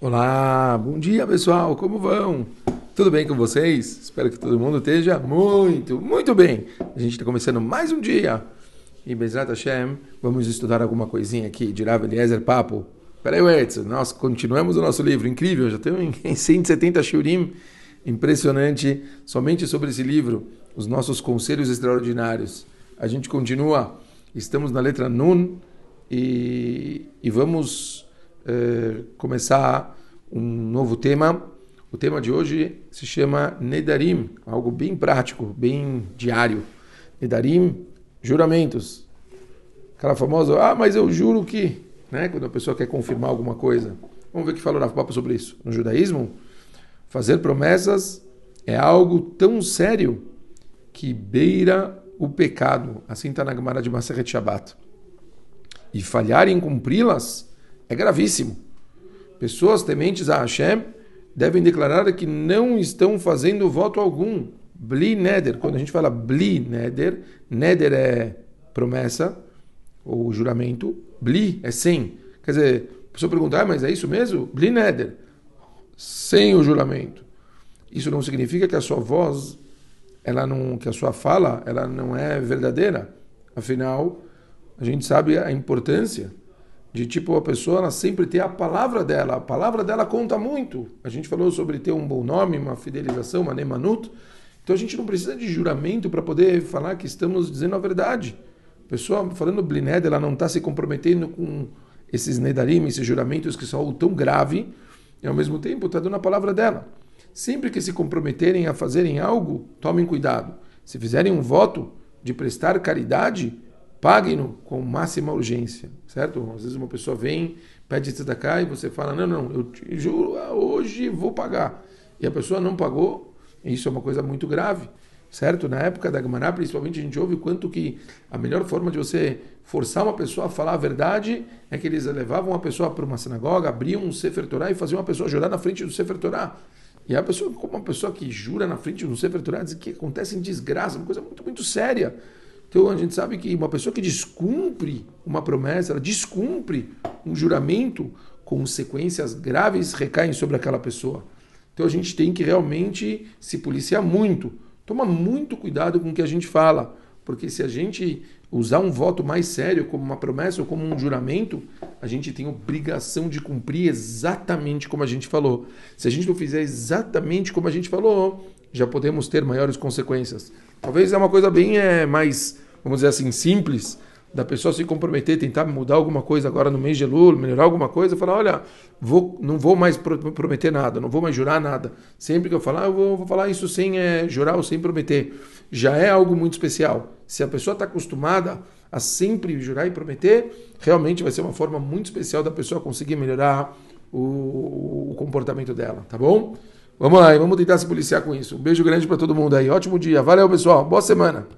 Olá, bom dia pessoal, como vão? Tudo bem com vocês? Espero que todo mundo esteja muito, muito bem. A gente está começando mais um dia. E Bezrat Hashem, vamos estudar alguma coisinha aqui de Rav Eliezer Papo. Peraí, Edson, nós continuamos o nosso livro, incrível, já temos em 170 shurim, impressionante, somente sobre esse livro, os nossos conselhos extraordinários. A gente continua, estamos na letra Nun e, e vamos eh, começar um novo tema. O tema de hoje se chama Nedarim, algo bem prático, bem diário. Nedarim, juramentos. Aquela famosa, ah, mas eu juro que, né? Quando a pessoa quer confirmar alguma coisa. Vamos ver o que falou Rav Papa sobre isso. No judaísmo, fazer promessas é algo tão sério que beira o pecado. Assim está na Gemara de Maseret Shabbat. E falhar em cumpri-las é gravíssimo. Pessoas tementes a Hashem devem declarar que não estão fazendo voto algum. Bli neder. Quando a gente fala bli neder, neder é promessa ou juramento. Bli é sem. Quer dizer, a pessoa pergunta, ah, mas é isso mesmo? Bli neder. Sem o juramento. Isso não significa que a sua voz, ela não, que a sua fala, ela não é verdadeira. Afinal, a gente sabe a importância de tipo a pessoa ela sempre ter a palavra dela, a palavra dela conta muito. A gente falou sobre ter um bom nome, uma fidelização, uma nemanut. Então a gente não precisa de juramento para poder falar que estamos dizendo a verdade. A pessoa falando blined, ela não está se comprometendo com esses nedarim, esses juramentos que são tão grave, e ao mesmo tempo está dando a palavra dela. Sempre que se comprometerem a fazerem algo, tomem cuidado. Se fizerem um voto de prestar caridade, paguem-no com máxima urgência, certo? Às vezes uma pessoa vem, pede tzedakah e você fala, não, não, eu te juro, ah, hoje vou pagar. E a pessoa não pagou, isso é uma coisa muito grave, certo? Na época da Gemara, principalmente, a gente ouve quanto que a melhor forma de você forçar uma pessoa a falar a verdade é que eles levavam uma pessoa para uma sinagoga, abriam um Sefer Torah e faziam uma pessoa jurar na frente do Sefer Torah. E a pessoa, como uma pessoa que jura na frente do Sefer Torah, diz que acontece em desgraça, uma coisa muito, muito séria. Então a gente sabe que uma pessoa que descumpre uma promessa, ela descumpre um juramento, consequências graves recaem sobre aquela pessoa. Então a gente tem que realmente se policiar muito. Toma muito cuidado com o que a gente fala, porque se a gente usar um voto mais sério como uma promessa ou como um juramento, a gente tem obrigação de cumprir exatamente como a gente falou. Se a gente não fizer exatamente como a gente falou, já podemos ter maiores consequências. Talvez é uma coisa bem é, mais, vamos dizer assim, simples, da pessoa se comprometer, tentar mudar alguma coisa agora no mês de Lula, melhorar alguma coisa, falar, olha, vou, não vou mais prometer nada, não vou mais jurar nada. Sempre que eu falar, eu vou, vou falar isso sem é, jurar ou sem prometer. Já é algo muito especial. Se a pessoa está acostumada a sempre jurar e prometer, realmente vai ser uma forma muito especial da pessoa conseguir melhorar o, o comportamento dela, tá bom? Vamos lá, vamos tentar se policiar com isso. Um beijo grande para todo mundo aí. Ótimo dia. Valeu, pessoal. Boa semana.